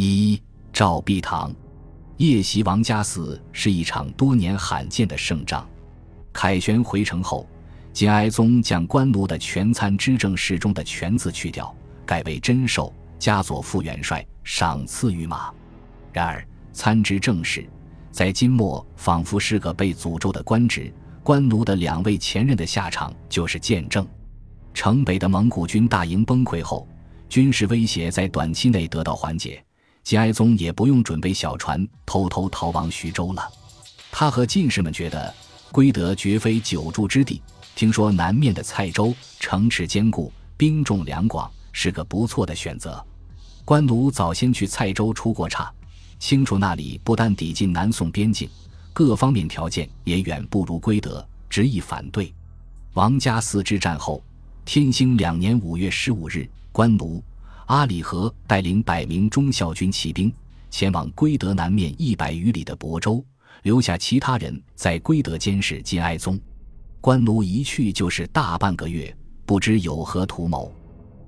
一赵壁堂，夜袭王家寺是一场多年罕见的胜仗。凯旋回城后，金哀宗将官奴的全参知政事中的“全”字去掉，改为真授，加佐副元帅，赏赐御马。然而，参知政事在金末仿佛是个被诅咒的官职。官奴的两位前任的下场就是见证。城北的蒙古军大营崩溃后，军事威胁在短期内得到缓解，金哀宗也不用准备小船偷偷逃亡徐州了。他和进士们觉得，归德绝非久住之地。听说南面的蔡州城池坚固，兵众粮广，是个不错的选择。官奴早先去蔡州出过差，清楚那里不但抵近南宋边境。各方面条件也远不如归德，执意反对。王家寺之战后，天兴两年五月十五日，官奴阿里和带领百名忠孝军骑兵前往归德南面一百余里的亳州，留下其他人在归德监视金哀宗。官奴一去就是大半个月，不知有何图谋。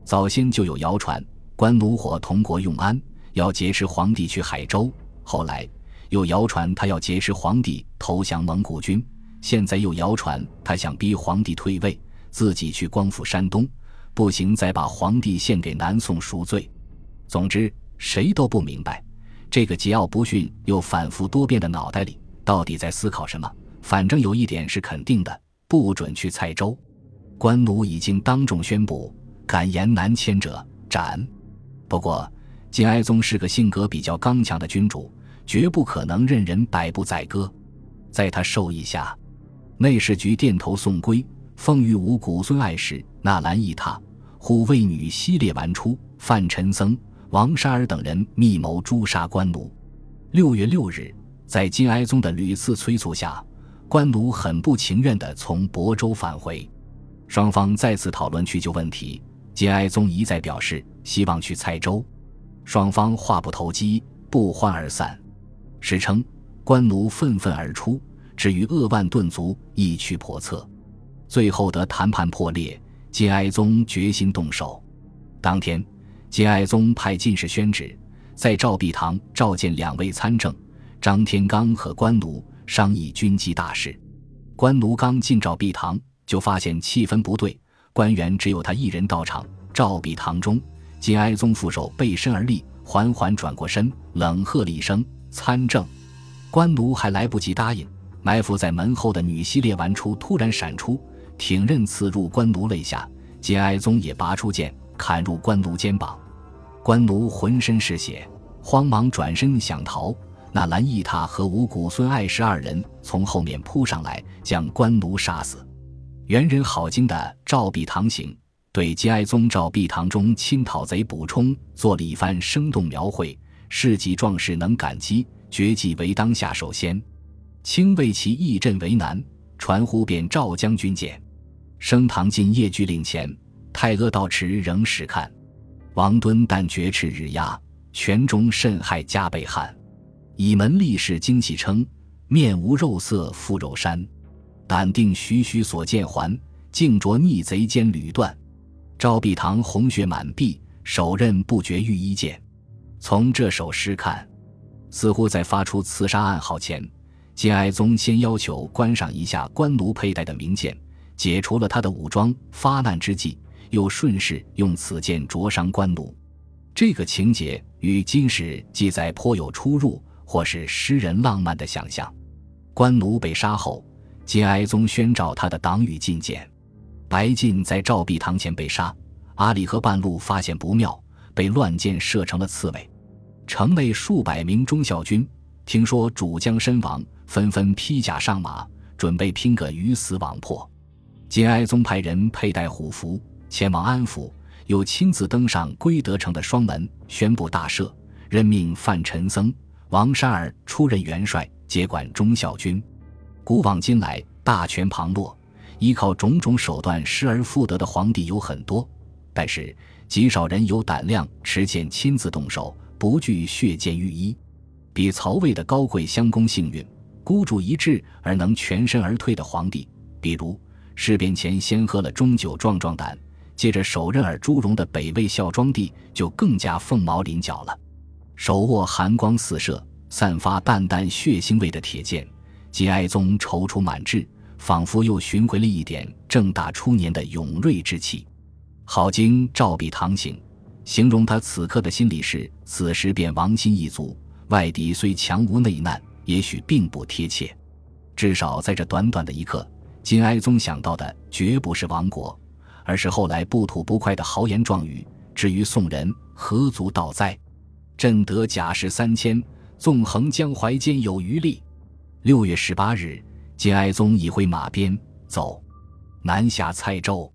早先就有谣传，官奴伙同国用安，要劫持皇帝去海州。后来。又谣传他要劫持皇帝投降蒙古军，现在又谣传他想逼皇帝退位，自己去光复山东，不行再把皇帝献给南宋赎罪。总之，谁都不明白这个桀骜不驯又反复多变的脑袋里到底在思考什么。反正有一点是肯定的，不准去蔡州。官奴已经当众宣布，敢言南迁者斩。不过，金哀宗是个性格比较刚强的君主。绝不可能任人摆布宰割，在他授意下，内侍局殿头宋规、奉御武古孙爱史、纳兰义榻、护卫女西列完出、范陈僧、王沙儿等人密谋诛杀官奴。六月六日，在金哀宗的屡次催促下，官奴很不情愿地从亳州返回。双方再次讨论去就问题，金哀宗一再表示希望去蔡州，双方话不投机，不欢而散。史称官奴愤愤而出，至于扼腕顿足，一去叵测。最后的谈判破裂，金哀宗决心动手。当天，金哀宗派进士宣旨，在赵壁堂召见两位参政张天罡和官奴，商议军机大事。官奴刚进赵壁堂，就发现气氛不对，官员只有他一人到场。赵壁堂中，金哀宗副手背身而立，缓缓转过身，冷喝了一声。参政，官奴还来不及答应，埋伏在门后的女西列完出突然闪出，挺刃刺入官奴肋下。金哀宗也拔出剑，砍入官奴肩膀。官奴浑身是血，慌忙转身想逃。那蓝义塔和五谷孙爱石二人从后面扑上来，将官奴杀死。元人好惊的赵壁堂行，对金哀宗赵壁堂中亲讨贼补充做了一番生动描绘。事迹壮士能感激，绝技为当下首先。清为其义阵为难，传呼便赵将军见。升堂进夜居令前，太阿道持仍始看。王敦但绝斥日压，权中甚害加倍汉。以门立士惊喜称，面无肉色复肉山。胆定徐徐所见还，竟着逆贼间屡断。赵壁堂红血满臂，手刃不绝御衣剑。从这首诗看，似乎在发出刺杀暗号前，金哀宗先要求观赏一下官奴佩戴的名剑，解除了他的武装。发难之际，又顺势用此剑灼伤官奴。这个情节与金史记载颇有出入，或是诗人浪漫的想象。官奴被杀后，金哀宗宣召他的党羽觐见。白进在赵壁堂前被杀，阿里和半路发现不妙。被乱箭射成了刺猬，城内数百名忠孝军听说主将身亡，纷纷披甲上马，准备拼个鱼死网破。金哀宗派人佩戴虎符前往安抚，又亲自登上归德城的双门，宣布大赦，任命范陈僧、王山儿出任元帅，接管忠孝军。古往今来，大权旁落，依靠种种手段失而复得的皇帝有很多，但是。极少人有胆量持剑亲自动手，不惧血溅御衣，比曹魏的高贵襄公幸运，孤注一掷而能全身而退的皇帝，比如事变前先喝了中酒壮壮胆，接着手刃尔朱荣的北魏孝庄帝就更加凤毛麟角了。手握寒光四射、散发淡淡血腥味的铁剑，金哀宗踌躇满志，仿佛又寻回了一点正大初年的勇锐之气。郝经照壁堂行，形容他此刻的心理是：此时便亡心一族，外敌虽强无内难，也许并不贴切。至少在这短短的一刻，金哀宗想到的绝不是亡国，而是后来不吐不快的豪言壮语。至于宋人，何足道哉？朕得甲士三千，纵横江淮间有余力。六月十八日，金哀宗已挥马鞭走南下蔡州。